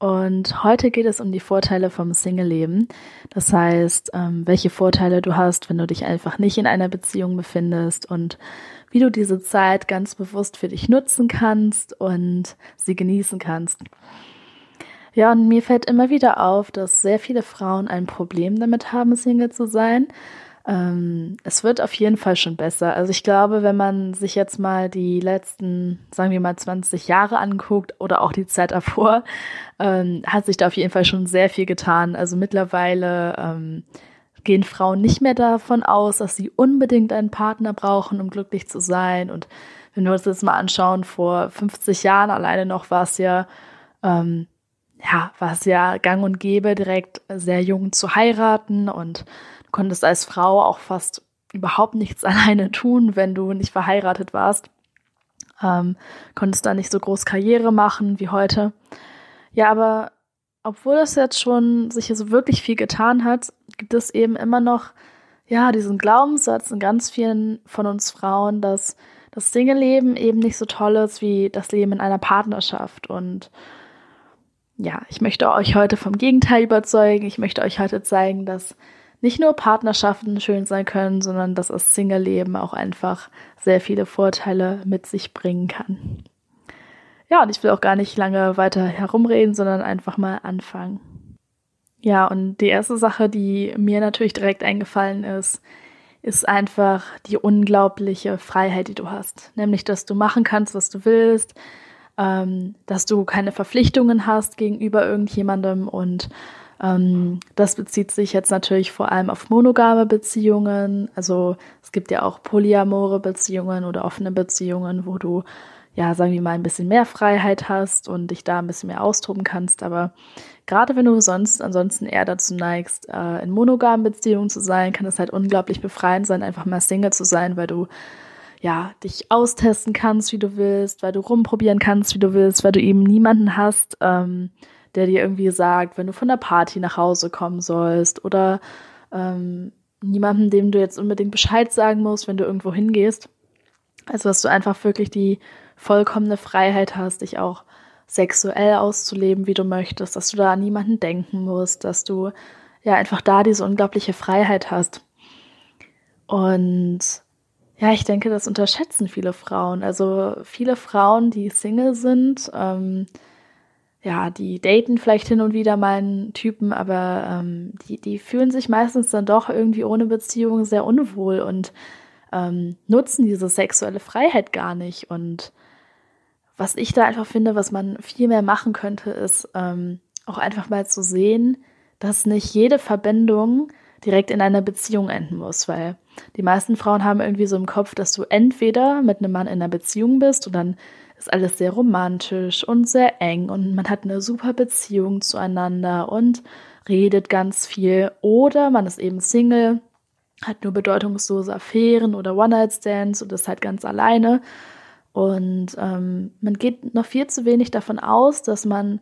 Und heute geht es um die Vorteile vom Single-Leben. Das heißt, ähm, welche Vorteile du hast, wenn du dich einfach nicht in einer Beziehung befindest und wie du diese Zeit ganz bewusst für dich nutzen kannst und sie genießen kannst. Ja, und mir fällt immer wieder auf, dass sehr viele Frauen ein Problem damit haben, Single zu sein ähm, es wird auf jeden Fall schon besser. Also ich glaube, wenn man sich jetzt mal die letzten, sagen wir mal, 20 Jahre anguckt oder auch die Zeit davor, ähm, hat sich da auf jeden Fall schon sehr viel getan. Also mittlerweile ähm, gehen Frauen nicht mehr davon aus, dass sie unbedingt einen Partner brauchen, um glücklich zu sein. Und wenn wir uns das mal anschauen, vor 50 Jahren alleine noch war es ja, ähm, ja, war es ja gang und gäbe, direkt sehr jung zu heiraten und konntest als Frau auch fast überhaupt nichts alleine tun, wenn du nicht verheiratet warst. Ähm, konntest da nicht so groß Karriere machen wie heute. Ja, aber obwohl das jetzt schon sich so wirklich viel getan hat, gibt es eben immer noch ja diesen Glaubenssatz in ganz vielen von uns Frauen, dass das Single-Leben eben nicht so toll ist wie das Leben in einer Partnerschaft. Und ja, ich möchte euch heute vom Gegenteil überzeugen. Ich möchte euch heute zeigen, dass nicht nur Partnerschaften schön sein können, sondern dass das Single-Leben auch einfach sehr viele Vorteile mit sich bringen kann. Ja, und ich will auch gar nicht lange weiter herumreden, sondern einfach mal anfangen. Ja, und die erste Sache, die mir natürlich direkt eingefallen ist, ist einfach die unglaubliche Freiheit, die du hast. Nämlich, dass du machen kannst, was du willst, ähm, dass du keine Verpflichtungen hast gegenüber irgendjemandem und ähm, das bezieht sich jetzt natürlich vor allem auf monogame Beziehungen. Also es gibt ja auch polyamore Beziehungen oder offene Beziehungen, wo du ja, sagen wir mal, ein bisschen mehr Freiheit hast und dich da ein bisschen mehr austoben kannst. Aber gerade wenn du sonst ansonsten eher dazu neigst, äh, in monogamen Beziehungen zu sein, kann es halt unglaublich befreiend sein, einfach mal Single zu sein, weil du ja dich austesten kannst, wie du willst, weil du rumprobieren kannst, wie du willst, weil du eben niemanden hast, ähm, der dir irgendwie sagt, wenn du von der Party nach Hause kommen sollst oder ähm, niemandem, dem du jetzt unbedingt Bescheid sagen musst, wenn du irgendwo hingehst. Also, dass du einfach wirklich die vollkommene Freiheit hast, dich auch sexuell auszuleben, wie du möchtest, dass du da an niemanden denken musst, dass du ja einfach da diese unglaubliche Freiheit hast. Und ja, ich denke, das unterschätzen viele Frauen. Also viele Frauen, die Single sind, ähm, ja, die daten vielleicht hin und wieder mal einen Typen, aber ähm, die, die fühlen sich meistens dann doch irgendwie ohne Beziehung sehr unwohl und ähm, nutzen diese sexuelle Freiheit gar nicht. Und was ich da einfach finde, was man viel mehr machen könnte, ist ähm, auch einfach mal zu sehen, dass nicht jede Verbindung direkt in einer Beziehung enden muss, weil die meisten Frauen haben irgendwie so im Kopf, dass du entweder mit einem Mann in einer Beziehung bist und dann ist alles sehr romantisch und sehr eng und man hat eine super Beziehung zueinander und redet ganz viel. Oder man ist eben Single, hat nur bedeutungslose Affären oder One-Night-Stands und ist halt ganz alleine. Und ähm, man geht noch viel zu wenig davon aus, dass man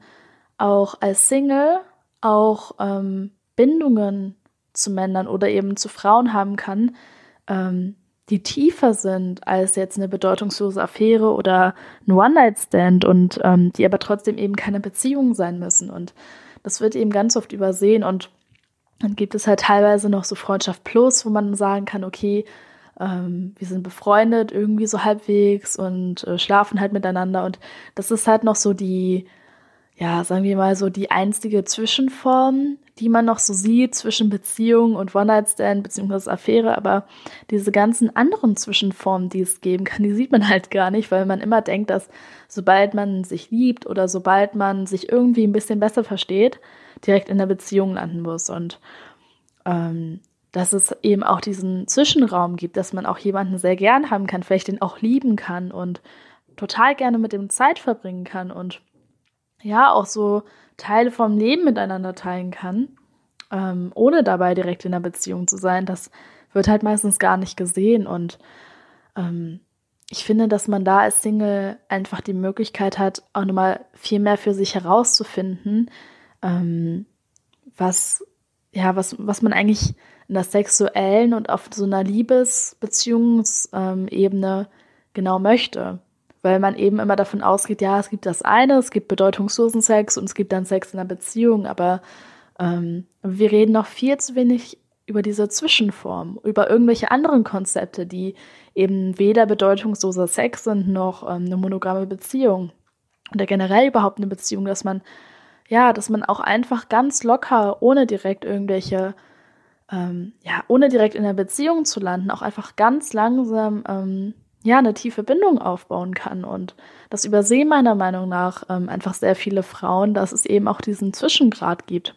auch als Single auch ähm, Bindungen zu Männern oder eben zu Frauen haben kann, ähm, die tiefer sind als jetzt eine bedeutungslose Affäre oder ein One-Night-Stand und ähm, die aber trotzdem eben keine Beziehungen sein müssen. Und das wird eben ganz oft übersehen. Und dann gibt es halt teilweise noch so Freundschaft Plus, wo man sagen kann, okay, ähm, wir sind befreundet irgendwie so halbwegs und äh, schlafen halt miteinander. Und das ist halt noch so die, ja, sagen wir mal so die einzige Zwischenform, die man noch so sieht zwischen Beziehung und One-Night-Stand bzw. Affäre, aber diese ganzen anderen Zwischenformen, die es geben kann, die sieht man halt gar nicht, weil man immer denkt, dass sobald man sich liebt oder sobald man sich irgendwie ein bisschen besser versteht, direkt in der Beziehung landen muss und ähm, dass es eben auch diesen Zwischenraum gibt, dass man auch jemanden sehr gern haben kann, vielleicht den auch lieben kann und total gerne mit dem Zeit verbringen kann und ja, auch so Teile vom Leben miteinander teilen kann, ähm, ohne dabei direkt in einer Beziehung zu sein, das wird halt meistens gar nicht gesehen. Und ähm, ich finde, dass man da als Single einfach die Möglichkeit hat, auch nochmal viel mehr für sich herauszufinden, ähm, was, ja, was, was man eigentlich in der sexuellen und auf so einer Liebesbeziehungsebene genau möchte. Weil man eben immer davon ausgeht, ja, es gibt das eine, es gibt bedeutungslosen Sex und es gibt dann Sex in einer Beziehung, aber ähm, wir reden noch viel zu wenig über diese Zwischenform, über irgendwelche anderen Konzepte, die eben weder bedeutungsloser Sex sind noch ähm, eine monogame Beziehung oder generell überhaupt eine Beziehung, dass man ja, dass man auch einfach ganz locker, ohne direkt irgendwelche, ähm, ja, ohne direkt in einer Beziehung zu landen, auch einfach ganz langsam ähm, ja, eine tiefe Bindung aufbauen kann. Und das übersehen meiner Meinung nach ähm, einfach sehr viele Frauen, dass es eben auch diesen Zwischengrad gibt.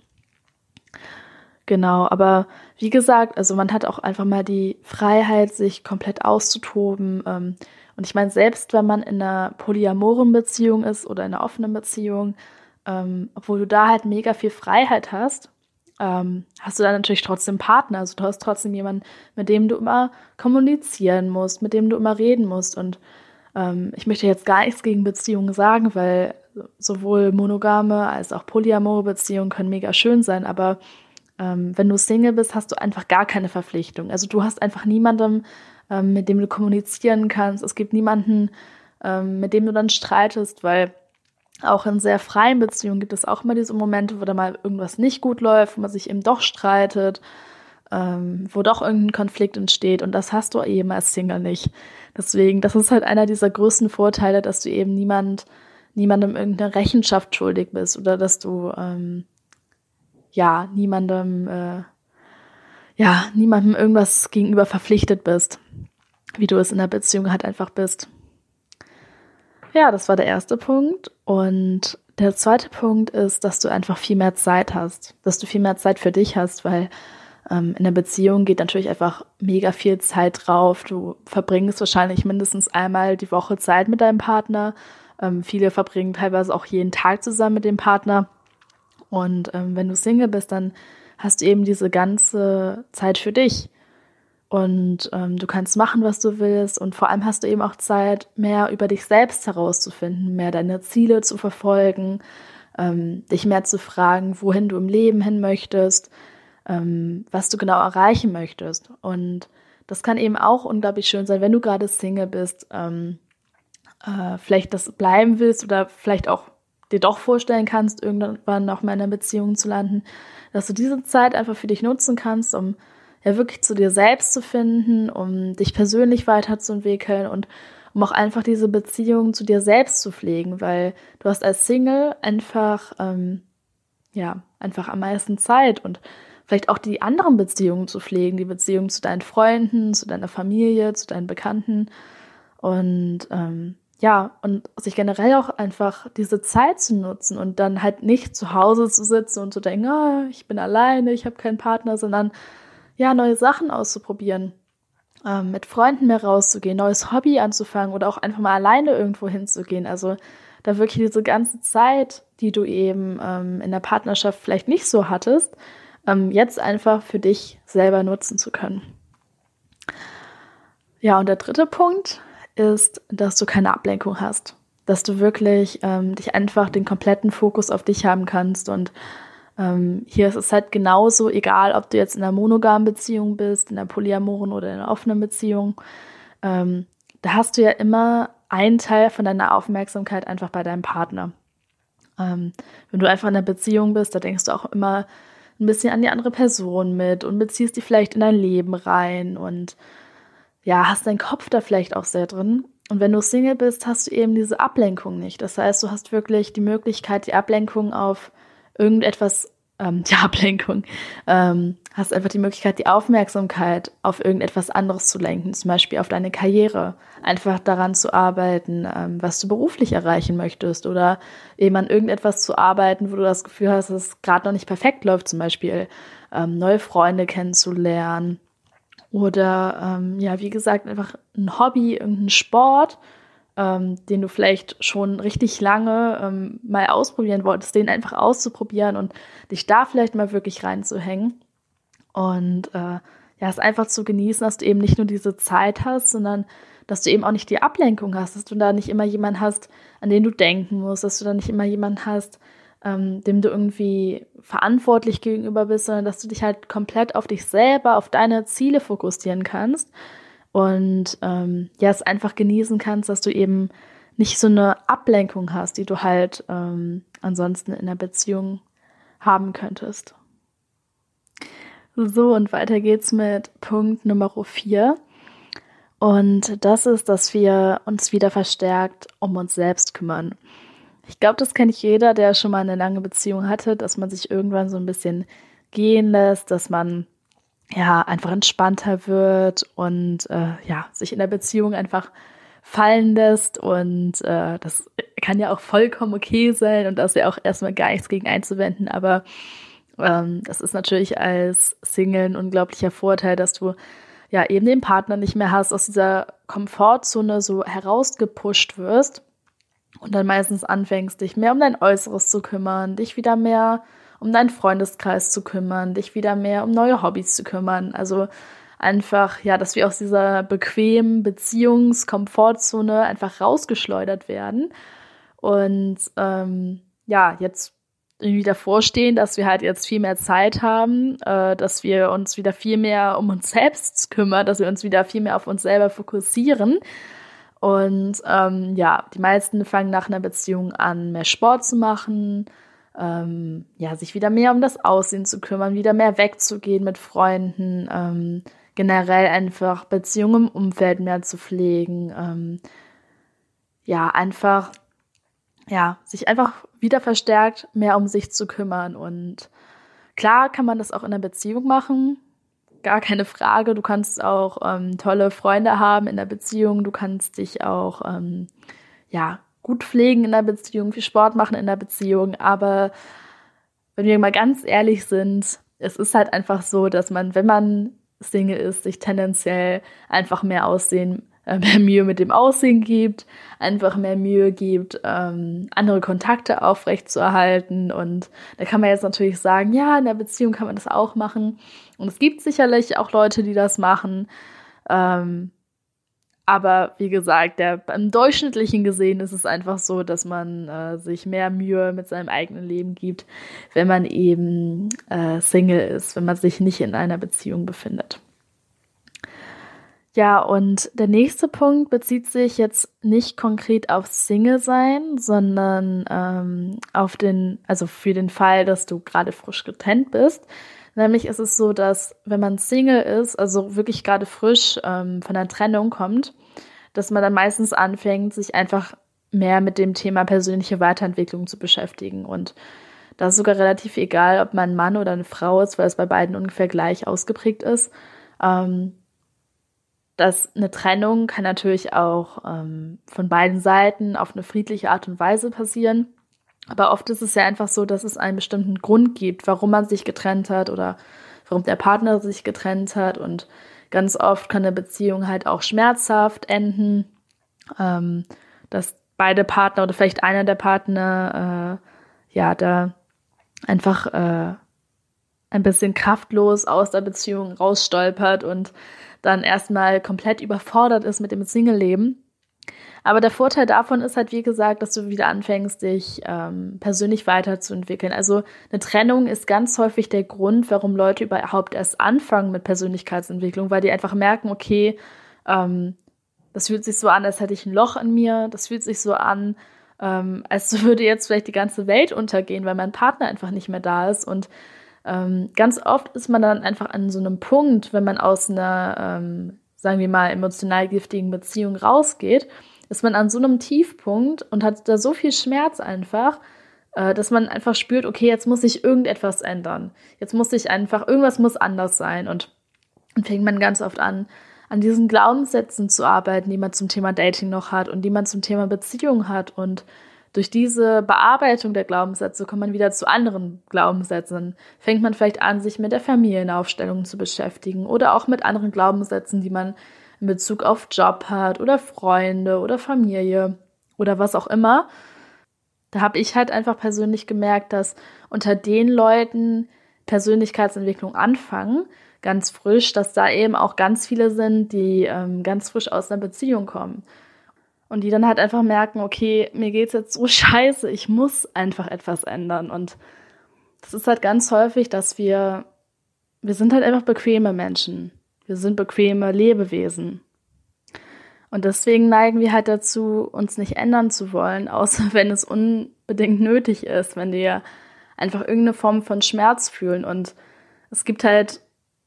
Genau, aber wie gesagt, also man hat auch einfach mal die Freiheit, sich komplett auszutoben. Ähm, und ich meine, selbst wenn man in einer polyamoren Beziehung ist oder in einer offenen Beziehung, ähm, obwohl du da halt mega viel Freiheit hast, ähm, hast du dann natürlich trotzdem Partner. Also du hast trotzdem jemanden, mit dem du immer kommunizieren musst, mit dem du immer reden musst. Und ähm, ich möchte jetzt gar nichts gegen Beziehungen sagen, weil sowohl monogame als auch polyamore Beziehungen können mega schön sein, aber ähm, wenn du Single bist, hast du einfach gar keine Verpflichtung. Also du hast einfach niemanden, ähm, mit dem du kommunizieren kannst. Es gibt niemanden, ähm, mit dem du dann streitest, weil auch in sehr freien Beziehungen gibt es auch immer diese Momente, wo da mal irgendwas nicht gut läuft, wo man sich eben doch streitet, ähm, wo doch irgendein Konflikt entsteht. Und das hast du eben als Single nicht. Deswegen, das ist halt einer dieser größten Vorteile, dass du eben niemand, niemandem irgendeine Rechenschaft schuldig bist oder dass du ähm, ja niemandem äh, ja niemandem irgendwas gegenüber verpflichtet bist, wie du es in der Beziehung halt einfach bist. Ja, das war der erste Punkt. Und der zweite Punkt ist, dass du einfach viel mehr Zeit hast, dass du viel mehr Zeit für dich hast, weil ähm, in der Beziehung geht natürlich einfach mega viel Zeit drauf. Du verbringst wahrscheinlich mindestens einmal die Woche Zeit mit deinem Partner. Ähm, viele verbringen teilweise auch jeden Tag zusammen mit dem Partner. Und ähm, wenn du Single bist, dann hast du eben diese ganze Zeit für dich. Und ähm, du kannst machen, was du willst. Und vor allem hast du eben auch Zeit, mehr über dich selbst herauszufinden, mehr deine Ziele zu verfolgen, ähm, dich mehr zu fragen, wohin du im Leben hin möchtest, ähm, was du genau erreichen möchtest. Und das kann eben auch unglaublich schön sein, wenn du gerade Single bist, ähm, äh, vielleicht das bleiben willst oder vielleicht auch dir doch vorstellen kannst, irgendwann noch mal in einer Beziehung zu landen, dass du diese Zeit einfach für dich nutzen kannst, um ja wirklich zu dir selbst zu finden, um dich persönlich weiterzuentwickeln und um auch einfach diese Beziehung zu dir selbst zu pflegen, weil du hast als Single einfach, ähm, ja, einfach am meisten Zeit und vielleicht auch die anderen Beziehungen zu pflegen, die Beziehung zu deinen Freunden, zu deiner Familie, zu deinen Bekannten. Und ähm, ja, und sich generell auch einfach diese Zeit zu nutzen und dann halt nicht zu Hause zu sitzen und zu denken, oh, ich bin alleine, ich habe keinen Partner, sondern ja, neue Sachen auszuprobieren, ähm, mit Freunden mehr rauszugehen, neues Hobby anzufangen oder auch einfach mal alleine irgendwo hinzugehen. Also da wirklich diese ganze Zeit, die du eben ähm, in der Partnerschaft vielleicht nicht so hattest, ähm, jetzt einfach für dich selber nutzen zu können. Ja, und der dritte Punkt ist, dass du keine Ablenkung hast. Dass du wirklich ähm, dich einfach den kompletten Fokus auf dich haben kannst und ähm, hier ist es halt genauso, egal ob du jetzt in einer monogamen Beziehung bist, in einer polyamoren oder in einer offenen Beziehung. Ähm, da hast du ja immer einen Teil von deiner Aufmerksamkeit einfach bei deinem Partner. Ähm, wenn du einfach in einer Beziehung bist, da denkst du auch immer ein bisschen an die andere Person mit und beziehst die vielleicht in dein Leben rein und ja, hast deinen Kopf da vielleicht auch sehr drin. Und wenn du Single bist, hast du eben diese Ablenkung nicht. Das heißt, du hast wirklich die Möglichkeit, die Ablenkung auf irgendetwas, ähm, die Ablenkung, ähm, hast einfach die Möglichkeit, die Aufmerksamkeit auf irgendetwas anderes zu lenken, zum Beispiel auf deine Karriere, einfach daran zu arbeiten, ähm, was du beruflich erreichen möchtest oder eben an irgendetwas zu arbeiten, wo du das Gefühl hast, dass es gerade noch nicht perfekt läuft, zum Beispiel ähm, neue Freunde kennenzulernen oder ähm, ja, wie gesagt, einfach ein Hobby, irgendein Sport, ähm, den du vielleicht schon richtig lange ähm, mal ausprobieren wolltest, den einfach auszuprobieren und dich da vielleicht mal wirklich reinzuhängen. Und äh, ja, es einfach zu genießen, dass du eben nicht nur diese Zeit hast, sondern dass du eben auch nicht die Ablenkung hast, dass du da nicht immer jemanden hast, an den du denken musst, dass du da nicht immer jemanden hast, ähm, dem du irgendwie verantwortlich gegenüber bist, sondern dass du dich halt komplett auf dich selber, auf deine Ziele fokussieren kannst und ähm, ja, es einfach genießen kannst, dass du eben nicht so eine Ablenkung hast, die du halt ähm, ansonsten in der Beziehung haben könntest. So, und weiter geht's mit Punkt Nummer vier. Und das ist, dass wir uns wieder verstärkt um uns selbst kümmern. Ich glaube, das kennt jeder, der schon mal eine lange Beziehung hatte, dass man sich irgendwann so ein bisschen gehen lässt, dass man ja einfach entspannter wird und äh, ja sich in der Beziehung einfach fallen lässt und äh, das kann ja auch vollkommen okay sein und da ist ja auch erstmal gar nichts gegen einzuwenden, aber ähm, das ist natürlich als Single ein unglaublicher Vorteil, dass du ja eben den Partner nicht mehr hast, aus dieser Komfortzone so herausgepusht wirst und dann meistens anfängst, dich mehr um dein Äußeres zu kümmern, dich wieder mehr um deinen Freundeskreis zu kümmern, dich wieder mehr um neue Hobbys zu kümmern. Also einfach, ja, dass wir aus dieser bequemen Beziehungskomfortzone einfach rausgeschleudert werden. Und ähm, ja, jetzt irgendwie davor stehen, dass wir halt jetzt viel mehr Zeit haben, äh, dass wir uns wieder viel mehr um uns selbst kümmern, dass wir uns wieder viel mehr auf uns selber fokussieren. Und ähm, ja, die meisten fangen nach einer Beziehung an, mehr Sport zu machen, ähm, ja, sich wieder mehr um das Aussehen zu kümmern, wieder mehr wegzugehen mit Freunden, ähm, generell einfach Beziehungen im Umfeld mehr zu pflegen, ähm, ja, einfach ja, sich einfach wieder verstärkt mehr um sich zu kümmern. Und klar kann man das auch in einer Beziehung machen, gar keine Frage. Du kannst auch ähm, tolle Freunde haben in der Beziehung. Du kannst dich auch ähm, ja gut pflegen in der Beziehung, viel Sport machen in der Beziehung. Aber wenn wir mal ganz ehrlich sind, es ist halt einfach so, dass man, wenn man Single ist, sich tendenziell einfach mehr aussehen äh, mehr Mühe mit dem Aussehen gibt, einfach mehr Mühe gibt, ähm, andere Kontakte aufrechtzuerhalten. Und da kann man jetzt natürlich sagen, ja, in der Beziehung kann man das auch machen. Und es gibt sicherlich auch Leute, die das machen. Ähm, aber wie gesagt, der, im Durchschnittlichen gesehen ist es einfach so, dass man äh, sich mehr Mühe mit seinem eigenen Leben gibt, wenn man eben äh, Single ist, wenn man sich nicht in einer Beziehung befindet. Ja, und der nächste Punkt bezieht sich jetzt nicht konkret auf Single sein, sondern ähm, auf den, also für den Fall, dass du gerade frisch getrennt bist. Nämlich ist es so, dass wenn man Single ist, also wirklich gerade frisch ähm, von der Trennung kommt, dass man dann meistens anfängt, sich einfach mehr mit dem Thema persönliche Weiterentwicklung zu beschäftigen. Und da ist sogar relativ egal, ob man ein Mann oder eine Frau ist, weil es bei beiden ungefähr gleich ausgeprägt ist. Ähm, dass eine Trennung kann natürlich auch ähm, von beiden Seiten auf eine friedliche Art und Weise passieren. Aber oft ist es ja einfach so, dass es einen bestimmten Grund gibt, warum man sich getrennt hat oder warum der Partner sich getrennt hat. Und ganz oft kann eine Beziehung halt auch schmerzhaft enden, ähm, dass beide Partner oder vielleicht einer der Partner äh, ja da einfach äh, ein bisschen kraftlos aus der Beziehung rausstolpert und dann erstmal komplett überfordert ist mit dem Single-Leben. Aber der Vorteil davon ist halt, wie gesagt, dass du wieder anfängst, dich ähm, persönlich weiterzuentwickeln. Also eine Trennung ist ganz häufig der Grund, warum Leute überhaupt erst anfangen mit Persönlichkeitsentwicklung, weil die einfach merken, okay, ähm, das fühlt sich so an, als hätte ich ein Loch in mir. Das fühlt sich so an, ähm, als würde jetzt vielleicht die ganze Welt untergehen, weil mein Partner einfach nicht mehr da ist. Und ähm, ganz oft ist man dann einfach an so einem Punkt, wenn man aus einer, ähm, sagen wir mal, emotional giftigen Beziehung rausgeht, ist man an so einem Tiefpunkt und hat da so viel Schmerz einfach, äh, dass man einfach spürt, okay, jetzt muss sich irgendetwas ändern. Jetzt muss sich einfach, irgendwas muss anders sein. Und dann fängt man ganz oft an, an diesen Glaubenssätzen zu arbeiten, die man zum Thema Dating noch hat und die man zum Thema Beziehung hat und durch diese Bearbeitung der Glaubenssätze kommt man wieder zu anderen Glaubenssätzen. Fängt man vielleicht an, sich mit der Familienaufstellung zu beschäftigen oder auch mit anderen Glaubenssätzen, die man in Bezug auf Job hat oder Freunde oder Familie oder was auch immer. Da habe ich halt einfach persönlich gemerkt, dass unter den Leuten Persönlichkeitsentwicklung anfangen, ganz frisch, dass da eben auch ganz viele sind, die ähm, ganz frisch aus einer Beziehung kommen. Und die dann halt einfach merken, okay, mir geht's jetzt so scheiße, ich muss einfach etwas ändern. Und das ist halt ganz häufig, dass wir, wir sind halt einfach bequeme Menschen. Wir sind bequeme Lebewesen. Und deswegen neigen wir halt dazu, uns nicht ändern zu wollen, außer wenn es unbedingt nötig ist, wenn wir einfach irgendeine Form von Schmerz fühlen. Und es gibt halt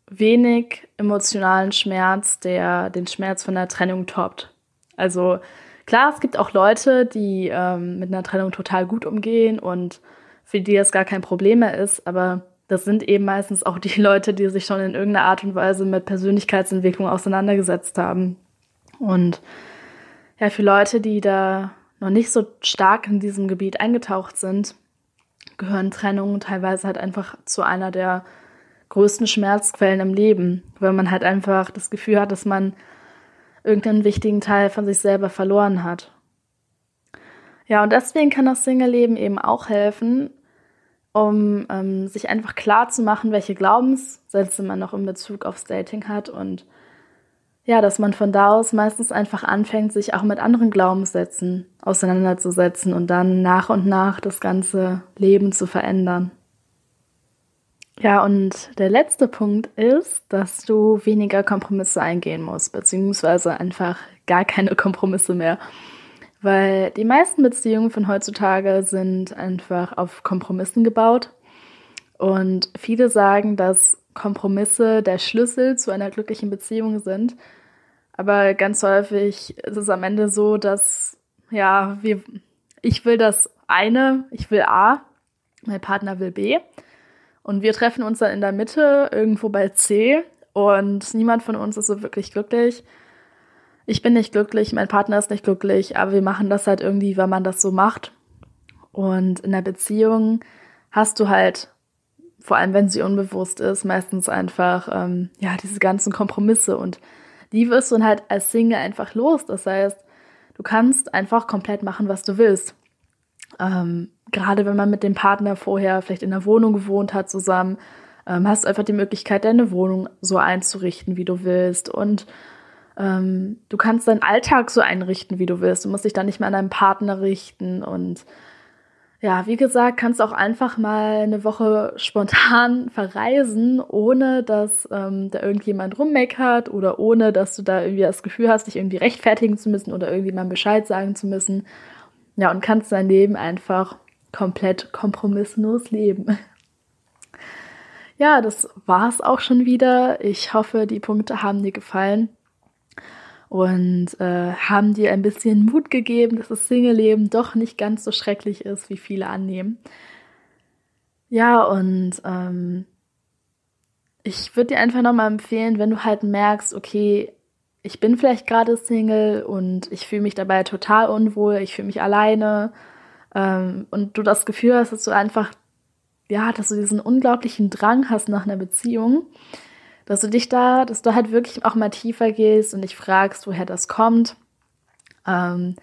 wenig emotionalen Schmerz, der den Schmerz von der Trennung toppt. Also klar, es gibt auch Leute, die ähm, mit einer Trennung total gut umgehen und für die das gar kein Problem mehr ist, aber das sind eben meistens auch die Leute, die sich schon in irgendeiner Art und Weise mit Persönlichkeitsentwicklung auseinandergesetzt haben. Und ja, für Leute, die da noch nicht so stark in diesem Gebiet eingetaucht sind, gehören Trennungen teilweise halt einfach zu einer der größten Schmerzquellen im Leben, weil man halt einfach das Gefühl hat, dass man irgendeinen wichtigen Teil von sich selber verloren hat. Ja, und deswegen kann das Single-Leben eben auch helfen, um ähm, sich einfach klar zu machen, welche Glaubenssätze man noch in Bezug aufs Dating hat und ja, dass man von da aus meistens einfach anfängt, sich auch mit anderen Glaubenssätzen auseinanderzusetzen und dann nach und nach das ganze Leben zu verändern. Ja, und der letzte Punkt ist, dass du weniger Kompromisse eingehen musst, beziehungsweise einfach gar keine Kompromisse mehr. Weil die meisten Beziehungen von heutzutage sind einfach auf Kompromissen gebaut. Und viele sagen, dass Kompromisse der Schlüssel zu einer glücklichen Beziehung sind. Aber ganz häufig ist es am Ende so, dass, ja, wir, ich will das eine, ich will A, mein Partner will B. Und wir treffen uns dann in der Mitte, irgendwo bei C. Und niemand von uns ist so wirklich glücklich. Ich bin nicht glücklich, mein Partner ist nicht glücklich, aber wir machen das halt irgendwie, weil man das so macht. Und in der Beziehung hast du halt vor allem wenn sie unbewusst ist, meistens einfach, ähm, ja, diese ganzen Kompromisse und die wirst du dann halt als Single einfach los. Das heißt, du kannst einfach komplett machen, was du willst. Ähm, gerade wenn man mit dem Partner vorher vielleicht in der Wohnung gewohnt hat zusammen, ähm, hast du einfach die Möglichkeit, deine Wohnung so einzurichten, wie du willst. Und ähm, du kannst deinen Alltag so einrichten, wie du willst. Du musst dich dann nicht mehr an deinen Partner richten und ja, wie gesagt, kannst auch einfach mal eine Woche spontan verreisen, ohne dass ähm, da irgendjemand rummeckert oder ohne dass du da irgendwie das Gefühl hast, dich irgendwie rechtfertigen zu müssen oder irgendjemandem Bescheid sagen zu müssen. Ja, und kannst dein Leben einfach komplett kompromisslos leben. Ja, das war's auch schon wieder. Ich hoffe, die Punkte haben dir gefallen und äh, haben dir ein bisschen Mut gegeben, dass das Single-Leben doch nicht ganz so schrecklich ist, wie viele annehmen. Ja, und ähm, ich würde dir einfach nochmal empfehlen, wenn du halt merkst, okay, ich bin vielleicht gerade Single und ich fühle mich dabei total unwohl, ich fühle mich alleine. Ähm, und du das Gefühl hast, dass du einfach, ja, dass du diesen unglaublichen Drang hast nach einer Beziehung, dass du dich da, dass du halt wirklich auch mal tiefer gehst und dich fragst, woher das kommt. Ähm,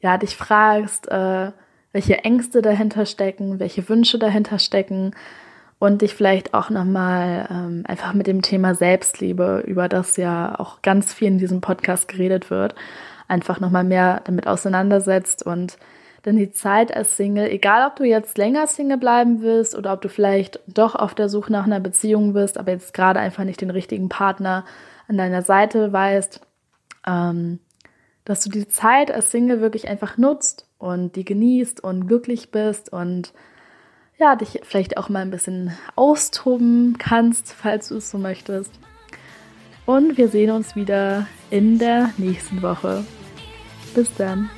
ja, dich fragst, äh, welche Ängste dahinter stecken, welche Wünsche dahinter stecken und dich vielleicht auch nochmal ähm, einfach mit dem Thema Selbstliebe, über das ja auch ganz viel in diesem Podcast geredet wird, einfach nochmal mehr damit auseinandersetzt. Und denn die Zeit als Single, egal ob du jetzt länger Single bleiben willst oder ob du vielleicht doch auf der Suche nach einer Beziehung bist, aber jetzt gerade einfach nicht den richtigen Partner an deiner Seite weißt, ähm, dass du die Zeit als Single wirklich einfach nutzt und die genießt und glücklich bist und ja, dich vielleicht auch mal ein bisschen austoben kannst, falls du es so möchtest. Und wir sehen uns wieder in der nächsten Woche. Bis dann.